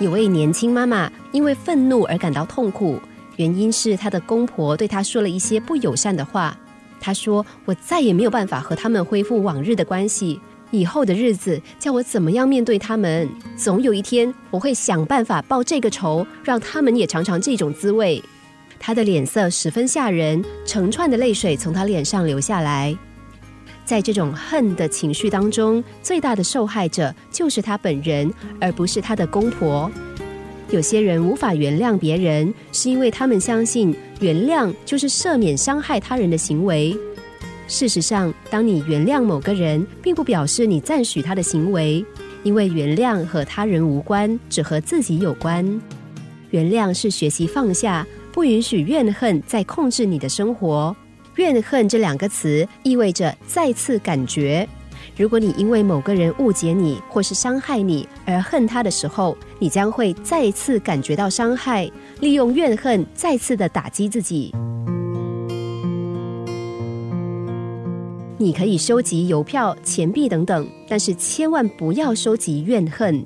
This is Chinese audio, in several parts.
有位年轻妈妈因为愤怒而感到痛苦，原因是她的公婆对她说了一些不友善的话。她说：“我再也没有办法和他们恢复往日的关系，以后的日子叫我怎么样面对他们？总有一天我会想办法报这个仇，让他们也尝尝这种滋味。”她的脸色十分吓人，成串的泪水从她脸上流下来。在这种恨的情绪当中，最大的受害者就是他本人，而不是他的公婆。有些人无法原谅别人，是因为他们相信原谅就是赦免伤害他人的行为。事实上，当你原谅某个人，并不表示你赞许他的行为，因为原谅和他人无关，只和自己有关。原谅是学习放下，不允许怨恨再控制你的生活。怨恨这两个词意味着再次感觉。如果你因为某个人误解你或是伤害你而恨他的时候，你将会再次感觉到伤害，利用怨恨再次的打击自己。你可以收集邮票、钱币等等，但是千万不要收集怨恨。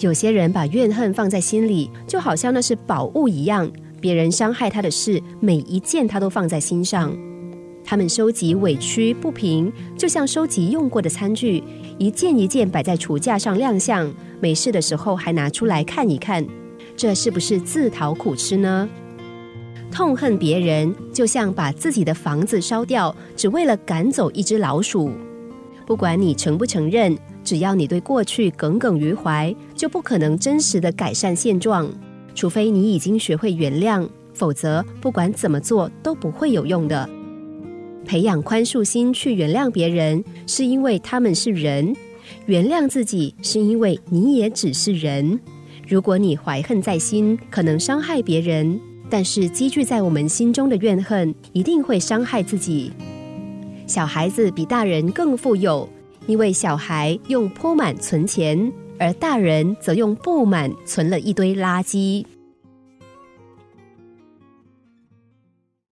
有些人把怨恨放在心里，就好像那是宝物一样，别人伤害他的事，每一件他都放在心上。他们收集委屈不平，就像收集用过的餐具，一件一件摆在橱架上亮相。没事的时候还拿出来看一看，这是不是自讨苦吃呢？痛恨别人，就像把自己的房子烧掉，只为了赶走一只老鼠。不管你承不承认，只要你对过去耿耿于怀，就不可能真实的改善现状。除非你已经学会原谅，否则不管怎么做都不会有用的。培养宽恕心去原谅别人，是因为他们是人；原谅自己，是因为你也只是人。如果你怀恨在心，可能伤害别人，但是积聚在我们心中的怨恨，一定会伤害自己。小孩子比大人更富有，因为小孩用铺满存钱，而大人则用布满存了一堆垃圾。